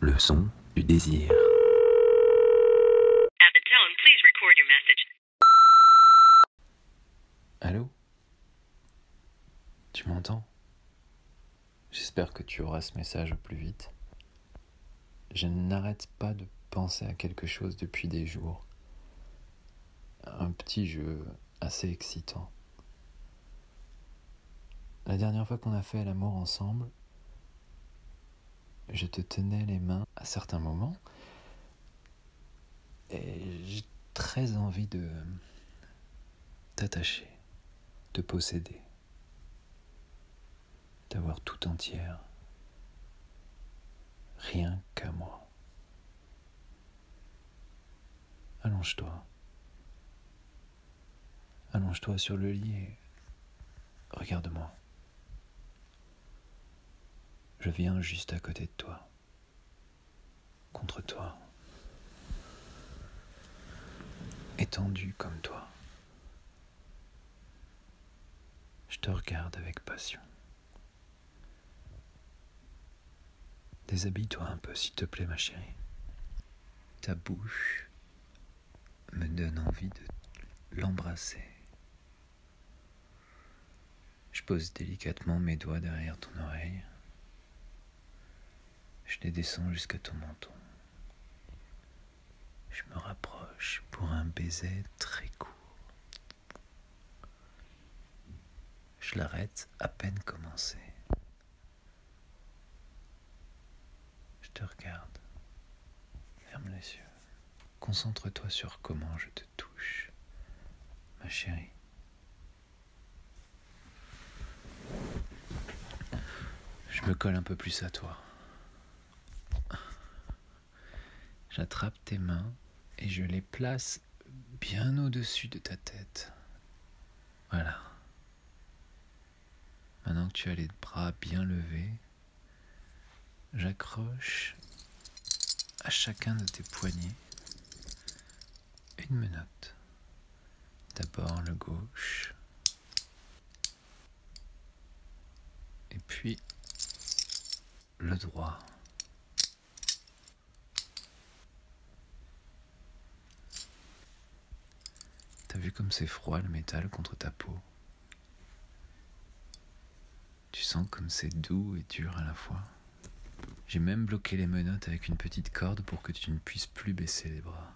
Le son du désir. Allô? Tu m'entends? J'espère que tu auras ce message au plus vite. Je n'arrête pas de penser à quelque chose depuis des jours. Un petit jeu assez excitant. La dernière fois qu'on a fait l'amour ensemble, je te tenais les mains à certains moments et j'ai très envie de t'attacher, te posséder, d'avoir tout entière, rien qu'à moi. Allonge-toi. Allonge-toi sur le lit et regarde-moi. Je viens juste à côté de toi, contre toi, étendu comme toi. Je te regarde avec passion. Déshabille-toi un peu, s'il te plaît, ma chérie. Ta bouche me donne envie de l'embrasser. Je pose délicatement mes doigts derrière ton oreille. Je les descends jusqu'à ton menton. Je me rapproche pour un baiser très court. Je l'arrête à peine commencé. Je te regarde. Ferme les yeux. Concentre-toi sur comment je te touche, ma chérie. Je me colle un peu plus à toi. J'attrape tes mains et je les place bien au-dessus de ta tête. Voilà. Maintenant que tu as les bras bien levés, j'accroche à chacun de tes poignets une menotte. D'abord le gauche, et puis le droit. Vu comme c'est froid le métal contre ta peau Tu sens comme c'est doux et dur à la fois. J'ai même bloqué les menottes avec une petite corde pour que tu ne puisses plus baisser les bras.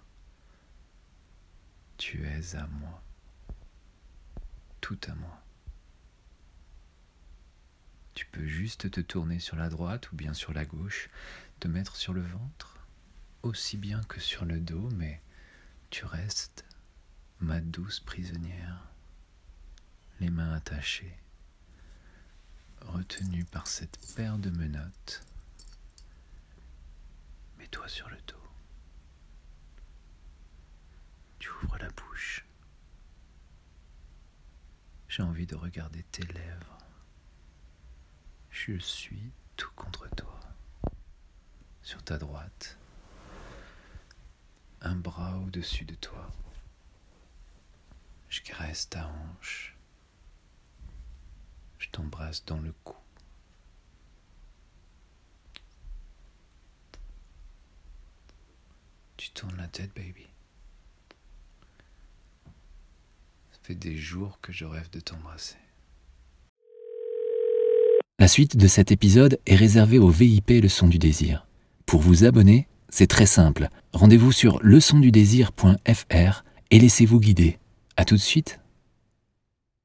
Tu es à moi. Tout à moi. Tu peux juste te tourner sur la droite ou bien sur la gauche, te mettre sur le ventre, aussi bien que sur le dos, mais tu restes ma douce prisonnière, les mains attachées, retenue par cette paire de menottes. Mets-toi sur le dos. Tu ouvres la bouche. J'ai envie de regarder tes lèvres. Je suis tout contre toi. Sur ta droite, un bras au-dessus de toi. Je caresse ta hanche. Je t'embrasse dans le cou. Tu tournes la tête, baby. Ça fait des jours que je rêve de t'embrasser. La suite de cet épisode est réservée au VIP Leçon du désir. Pour vous abonner, c'est très simple. Rendez-vous sur leçondudésir.fr et laissez-vous guider. À tout de suite.